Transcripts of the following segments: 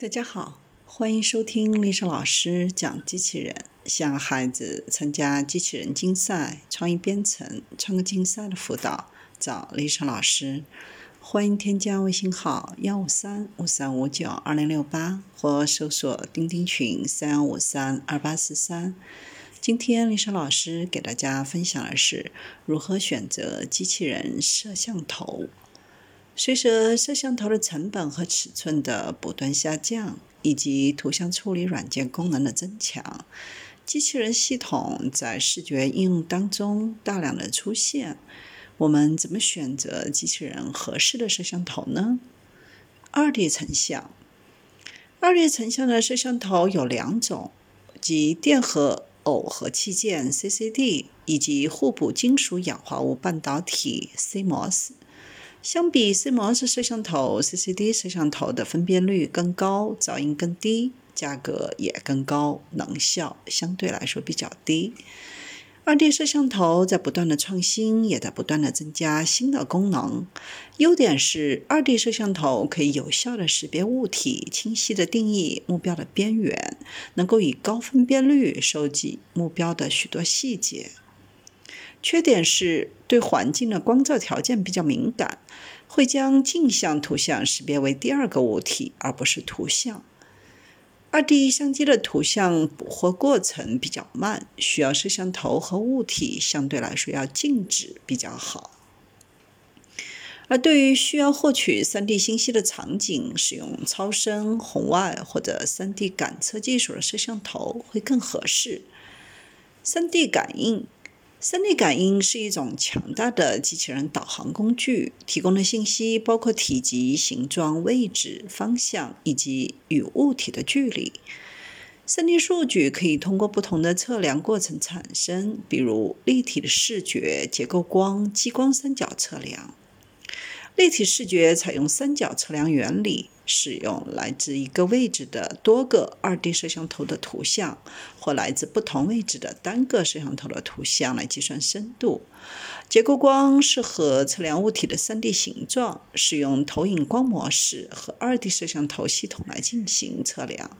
大家好，欢迎收听丽莎老师讲机器人。向孩子参加机器人竞赛、创意编程、创客竞赛的辅导，找丽莎老师。欢迎添加微信号幺五三五三五九二零六八，或搜索钉钉群三幺五三二八四三。今天丽莎老师给大家分享的是如何选择机器人摄像头。随着摄像头的成本和尺寸的不断下降，以及图像处理软件功能的增强，机器人系统在视觉应用当中大量的出现。我们怎么选择机器人合适的摄像头呢？二 D 成像，二 D 成像的摄像头有两种，即电荷耦合器件 （CCD） 以及互补金属氧化物半导体 （CMOS）。相比 CMOS 摄像头，CCD 摄像头的分辨率更高，噪音更低，价格也更高，能效相对来说比较低。二 D 摄像头在不断的创新，也在不断的增加新的功能。优点是，二 D 摄像头可以有效的识别物体，清晰的定义目标的边缘，能够以高分辨率收集目标的许多细节。缺点是对环境的光照条件比较敏感，会将镜像图像识别为第二个物体，而不是图像。二 D 相机的图像捕获过程比较慢，需要摄像头和物体相对来说要静止比较好。而对于需要获取 3D 信息的场景，使用超声、红外或者 3D 感测技术的摄像头会更合适。3D 感应。三 d 感应是一种强大的机器人导航工具，提供的信息包括体积、形状、位置、方向以及与物体的距离。三 d 数据可以通过不同的测量过程产生，比如立体的视觉、结构光、激光三角测量。立体视觉采用三角测量原理。使用来自一个位置的多个二 D 摄像头的图像，或来自不同位置的单个摄像头的图像来计算深度。结构光适合测量物体的三 D 形状，使用投影光模式和二 D 摄像头系统来进行测量。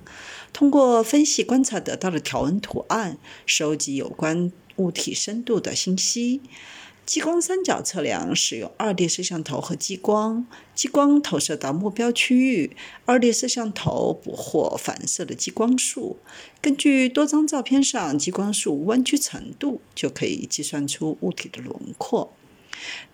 通过分析观察得到的条纹图案，收集有关物体深度的信息。激光三角测量使用二 D 摄像头和激光，激光投射到目标区域，二 D 摄像头捕获反射的激光束，根据多张照片上激光束弯曲程度，就可以计算出物体的轮廓。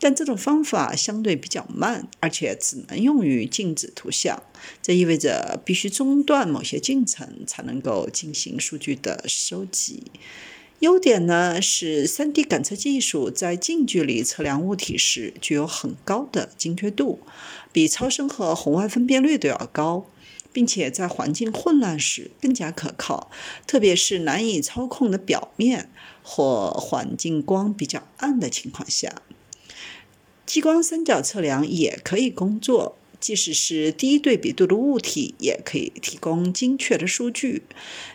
但这种方法相对比较慢，而且只能用于静止图像，这意味着必须中断某些进程才能够进行数据的收集。优点呢是，3D 感测技术在近距离测量物体时具有很高的精确度，比超声和红外分辨率都要高，并且在环境混乱时更加可靠，特别是难以操控的表面或环境光比较暗的情况下。激光三角测量也可以工作。即使是低对比度的物体，也可以提供精确的数据。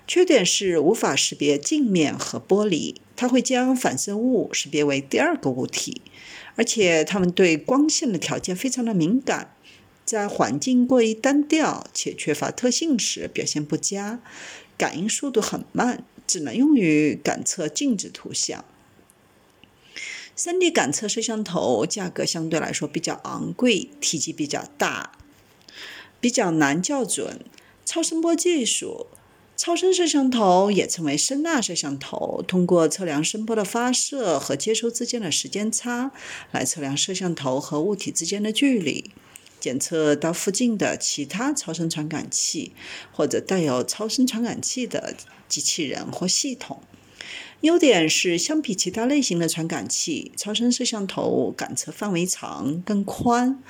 缺点是无法识别镜面和玻璃，它会将反射物识别为第二个物体，而且它们对光线的条件非常的敏感，在环境过于单调且缺乏特性时表现不佳，感应速度很慢，只能用于感测静止图像。3D 感测摄像头价格相对来说比较昂贵，体积比较大，比较难校准。超声波技术，超声摄像头也称为声纳摄像头，通过测量声波的发射和接收之间的时间差，来测量摄像头和物体之间的距离，检测到附近的其他超声传感器或者带有超声传感器的机器人或系统。优点是，相比其他类型的传感器，超声摄像头感测范围长、更宽，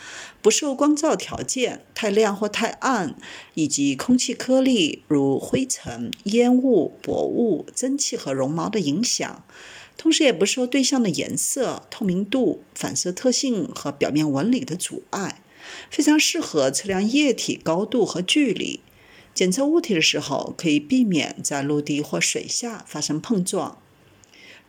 不受光照条件太亮或太暗，以及空气颗粒如灰尘、烟雾、薄雾、蒸汽和绒毛的影响，同时也不受对象的颜色、透明度、反射特性和表面纹理的阻碍，非常适合测量液体高度和距离。检测物体的时候，可以避免在陆地或水下发生碰撞。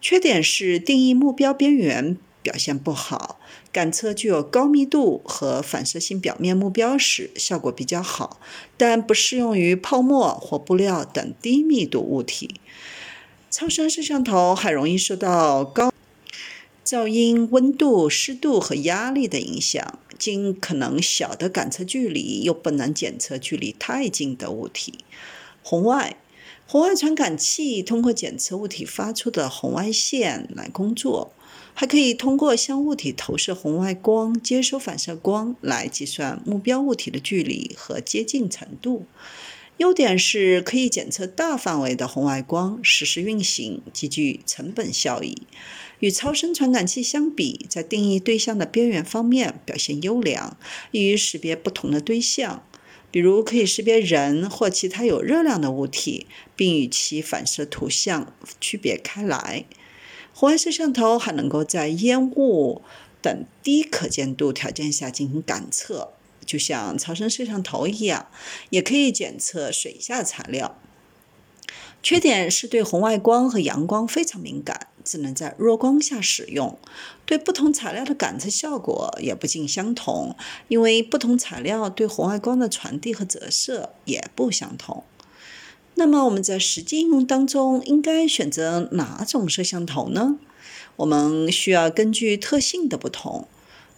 缺点是定义目标边缘表现不好。感测具有高密度和反射性表面目标时，效果比较好，但不适用于泡沫或布料等低密度物体。超声摄像头还容易受到高噪音、温度、湿度和压力的影响，尽可能小的感测距离，又不能检测距离太近的物体。红外。红外传感器通过检测物体发出的红外线来工作，还可以通过向物体投射红外光、接收反射光来计算目标物体的距离和接近程度。优点是可以检测大范围的红外光，实时运行，极具成本效益。与超声传感器相比，在定义对象的边缘方面表现优良，易于识别不同的对象。比如可以识别人或其他有热量的物体，并与其反射图像区别开来。红外摄像头还能够在烟雾等低可见度条件下进行感测，就像超声摄像头一样，也可以检测水下材料。缺点是对红外光和阳光非常敏感，只能在弱光下使用。对不同材料的感测效果也不尽相同，因为不同材料对红外光的传递和折射也不相同。那么我们在实际应用当中应该选择哪种摄像头呢？我们需要根据特性的不同，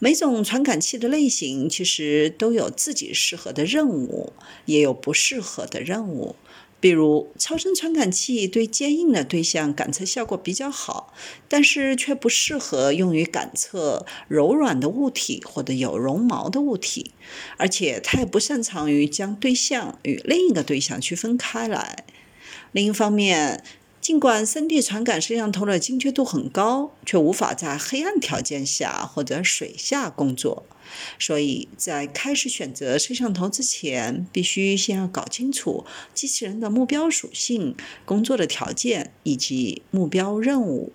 每种传感器的类型其实都有自己适合的任务，也有不适合的任务。比如，超声传感器对坚硬的对象感测效果比较好，但是却不适合用于感测柔软的物体或者有绒毛的物体，而且它也不擅长于将对象与另一个对象区分开来。另一方面，尽管 3D 传感摄像头的精确度很高，却无法在黑暗条件下或者水下工作。所以在开始选择摄像头之前，必须先要搞清楚机器人的目标属性、工作的条件以及目标任务。